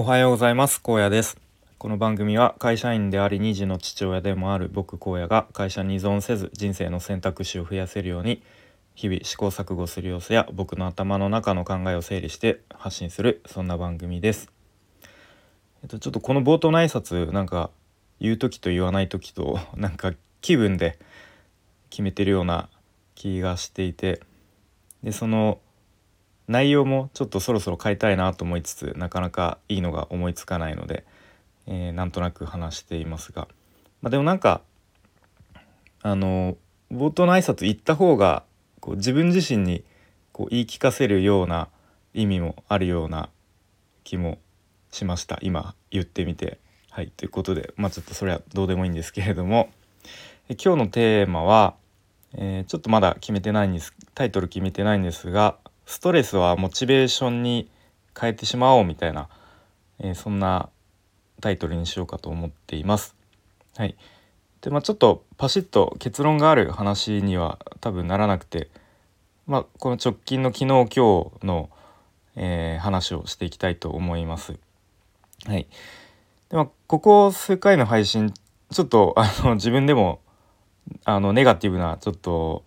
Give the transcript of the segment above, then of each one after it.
おはようございます。高野です。この番組は会社員であり2児の父親でもある僕荒野が会社に依存せず人生の選択肢を増やせるように日々試行錯誤する様子や僕の頭の中の考えを整理して発信するそんな番組です。えっとちょっとこの冒頭の挨拶なんか言う時と言わない時と なんか気分で決めてるような気がしていてでその内容もちょっとそろそろ変えたいなと思いつつなかなかいいのが思いつかないので、えー、なんとなく話していますが、まあ、でもなんかあの冒頭の挨拶言った方がこう自分自身にこう言い聞かせるような意味もあるような気もしました。今言ってみて。はいということでまあちょっとそれはどうでもいいんですけれども。今日のテーマは、えー、ちょっとまだ決めてないんですタイトル決めてないんですがストレスはモチベーションに変えてしまおうみたいな、えー、そんなタイトルにしようかと思っています。はい、でまあちょっとパシッと結論がある話には多分ならなくて、まあ、この直近の昨日今日の、えー、話をしていきたいと思います。はい、でまあ、ここ数回の配信ちょっとあの 自分でもあのネガティブなちょっと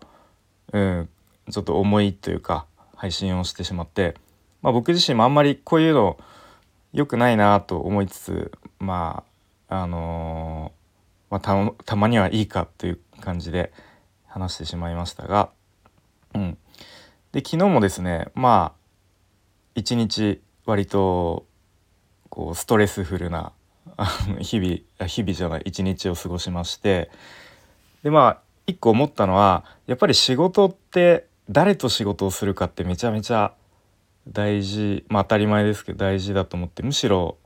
うんちょっと重いというか配信をしてしまって、まあ、僕自身もあんまりこういうの良くないなと思いつつまああのー、まあ、たまにはいいかという感じで話してしまいましたが、うん、で昨日もですねまあ一日割とこうストレスフルな日々日々じゃない一日を過ごしましてでまあ一個思ったのはやっぱり仕事って誰と仕事をするかってめちゃめちゃ大事まあ当たり前ですけど大事だと思ってむしろ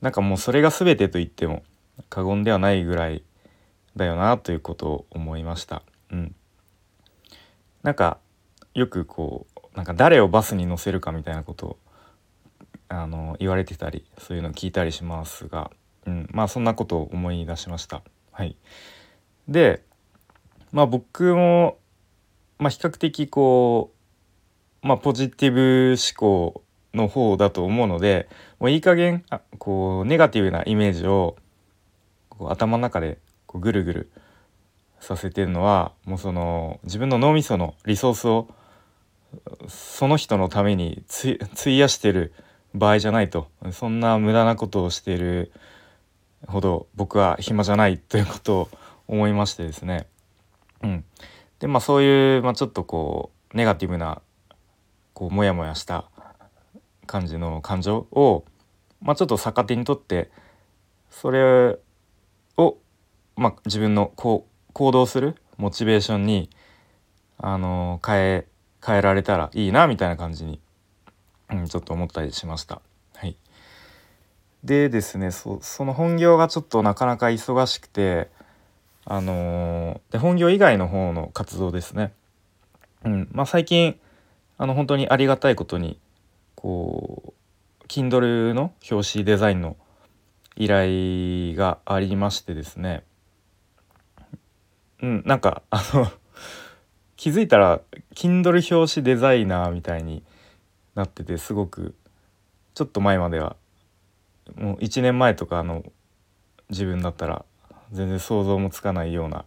なんかもうそれが全てと言っても過言ではないぐらいだよなということを思いました。うん、なんかよくこうなんか誰をバスに乗せるかみたいなことをあの言われてたりそういうのを聞いたりしますが、うん、まあそんなことを思い出しました。はい、でまあ僕もまあ、比較的こう、まあ、ポジティブ思考の方だと思うのでもういい加減あこうネガティブなイメージをこう頭の中でこうぐるぐるさせてるのはもうその自分の脳みそのリソースをその人のために費やしてる場合じゃないとそんな無駄なことをしているほど僕は暇じゃないということを思いましてですね。うん、でまあそういう、まあ、ちょっとこうネガティブなこうモヤモヤした感じの感情を、まあ、ちょっと逆手にとってそれを、まあ、自分のこう行動するモチベーションにあの変え変えられたらいいなみたいな感じに、うん、ちょっと思ったりしました。はい、でですねその本業がちょっとなかなか忙しくてあのー、で本業以外の方の活動ですね。うん。まあ、最近あの本当にありがたいことにこう Kindle の表紙デザインの依頼がありましてですね。うん。なんかあの 気づいたら Kindle 表紙デザイナーみたいになっててすごくちょっと前まではもう1年前とかの自分だったら全然想像もつかないような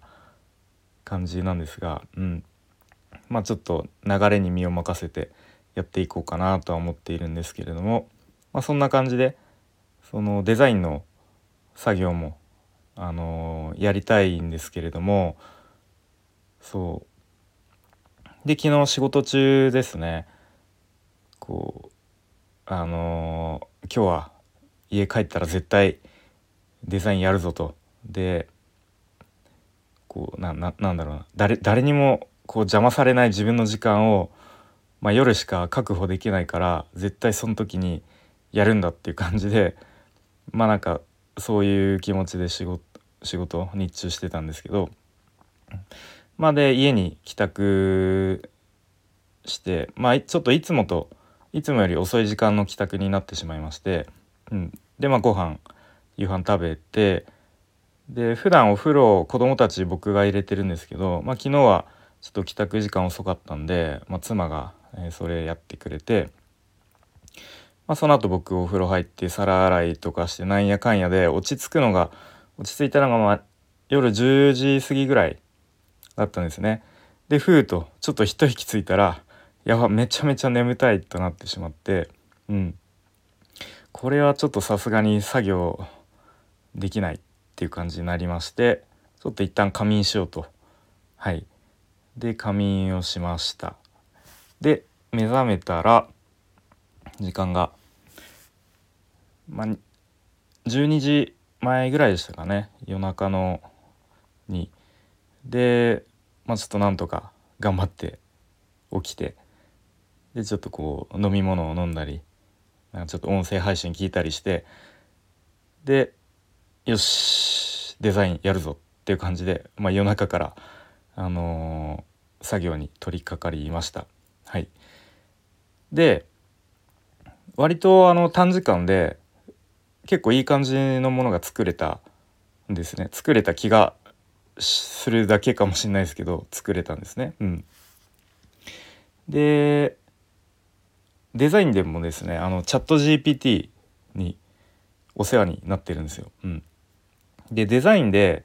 感じなんですが、うん、まあちょっと流れに身を任せてやっていこうかなとは思っているんですけれども、まあ、そんな感じでそのデザインの作業も、あのー、やりたいんですけれどもそう。で昨日仕事中ですね。こうあのー、今日は家帰ったら絶対デザインやるぞとでこうなななんだろうな。誰誰にもこう邪魔されない自分の時間を、まあ、夜しか確保できないから絶対その時にやるんだっていう感じでまあなんかそういう気持ちで仕事仕事日中してたんですけどまあで家に帰宅してまあちょっといつもといつもより遅い時間の帰宅になってしまいまして、うん、でまあご飯夕飯食べてで普段お風呂を子供たち僕が入れてるんですけど、まあ、昨日はちょっと帰宅時間遅かったんで、まあ、妻が、えそれやってくれてまあ、その後僕お風呂入って皿洗いとかしてなんやかんやで落ち着くのが落ち着いたのがまあ夜10時過ぎぐらいだったんですね。でふうとちょっと一息ついたらやばめちゃめちゃ眠たいとなってしまってうんこれはちょっとさすがに作業できないっていう感じになりましてちょっと一旦仮眠しようと。はい。で仮眠をしました。で目覚めたら時間がまあ12時前ぐらいでしたかね。夜中のに。でまあちょっとなんとか頑張って起きて。でちょっとこう飲み物を飲んだりなんかちょっと音声配信聞いたりして。でよしデザインやるぞっていう感じで、まあ、夜中からあのー、作業に取り掛かりました。はい、で割とあの短時間で結構いい感じのものが作れたんですね作れた気がするだけかもしれないですけど作れたんですね。うん、でデザインでもですねあのチャット GPT にお世話になってるんですよ。うん、でデザインで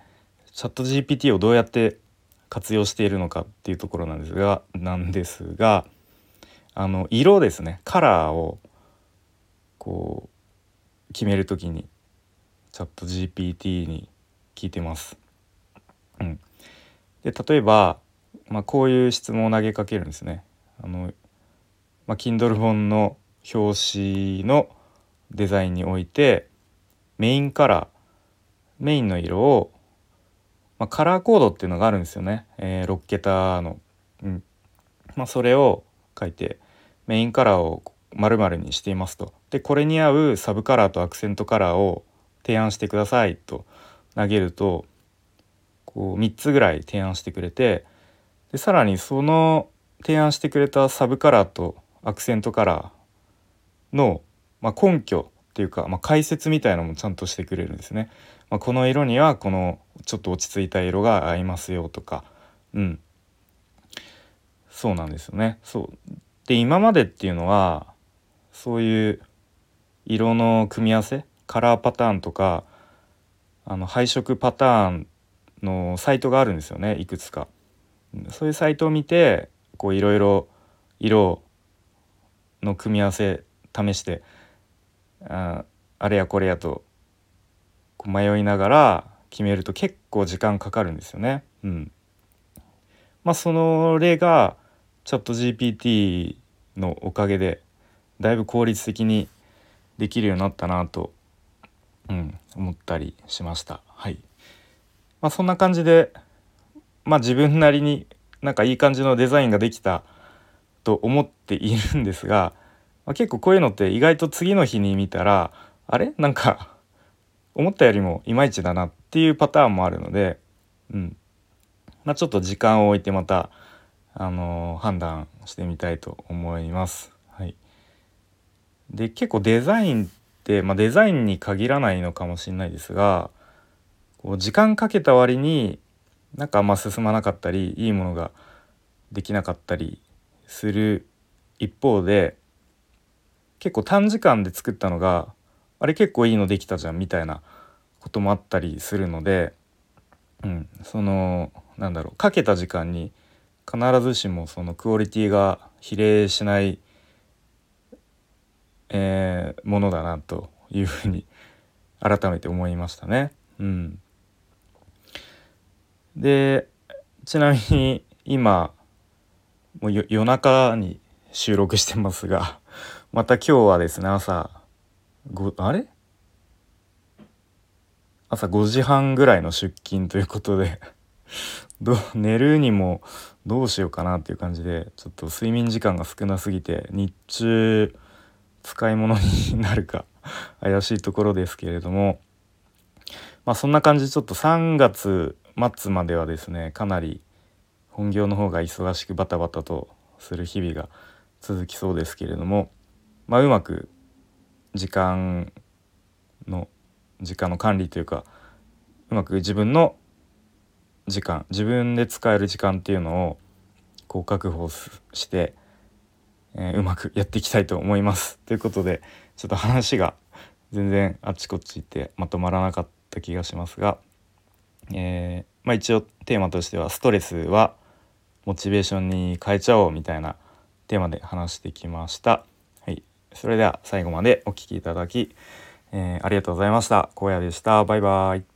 チャット GPT をどうやって活用しているのかっていうところなんですがなんですがあの色ですねカラーをこう決める時にチャット GPT に聞いてます。うん、で例えば、まあ、こういう質問を投げかけるんですね。あのまあ、Kindle 本の表紙のデザインにおいてメインカラーメインの色をまあ、カラーコードっていうのがあるんですよね、えー、6桁の、うん。まあ、それを書いてメインカラーを丸々にしていますと。でこれに合うサブカラーとアクセントカラーを提案してくださいと投げるとこう3つぐらい提案してくれてでさらにその提案してくれたサブカラーとアクセントカラーの、まあ、根拠っていうか、まあ、解説みたいのもちゃんとしてくれるんですね。まあ、この色にはこのちょっと落ち着いた色が合いますよとかうんそうなんですよね。そうで今までっていうのはそういう色の組み合わせカラーパターンとかあの配色パターンのサイトがあるんですよねいくつか。そういうサイトを見てこういろいろ色の組み合わせ試してああれやこれやと迷いながら決めると結構時間かかるんですよね。うん、まあその例がチャット GPT のおかげでだいぶ効率的にできるようになったなと、うん、思ったりしました。はいまあ、そんな感じで、まあ、自分なりになんかいい感じのデザインができたと思っているんですが、あ、結構こういうのって意外と次の日に見たらあれ？なんか思ったよりもいまいちだなっていうパターンもあるので、うん。まあ、ちょっと時間を置いてまた、あのー、判断してみたいと思います。はい、で結構デザインって、まあ、デザインに限らないのかもしれないですがこう時間かけた割になんかあんま進まなかったりいいものができなかったりする一方で結構短時間で作ったのがあれ結構いいのできたじゃんみたいなこともあったりするので、うん、そのなんだろうかけた時間に必ずしもそのクオリティが比例しない、えー、ものだなというふうに改めて思いましたね。うん、でちなみに今もう夜中に収録してますがまた今日はですね朝ごあれ？朝5時半ぐらいの出勤ということで ど寝るにもどうしようかなっていう感じでちょっと睡眠時間が少なすぎて日中使い物になるか 怪しいところですけれどもまあそんな感じでちょっと3月末まではですねかなり本業の方が忙しくバタバタとする日々が続きそうですけれどもまあ、うまく時間の時間の管理というかうまく自分の時間自分で使える時間っていうのをこう確保して、えー、うまくやっていきたいと思います。ということでちょっと話が全然あっちこっち行ってまとまらなかった気がしますが、えー、まあ、一応テーマとしては「ストレスはモチベーションに変えちゃおう」みたいなテーマで話してきました。それでは最後までお聴きいただき、えー、ありがとうございました。荒野でした。バイバイ。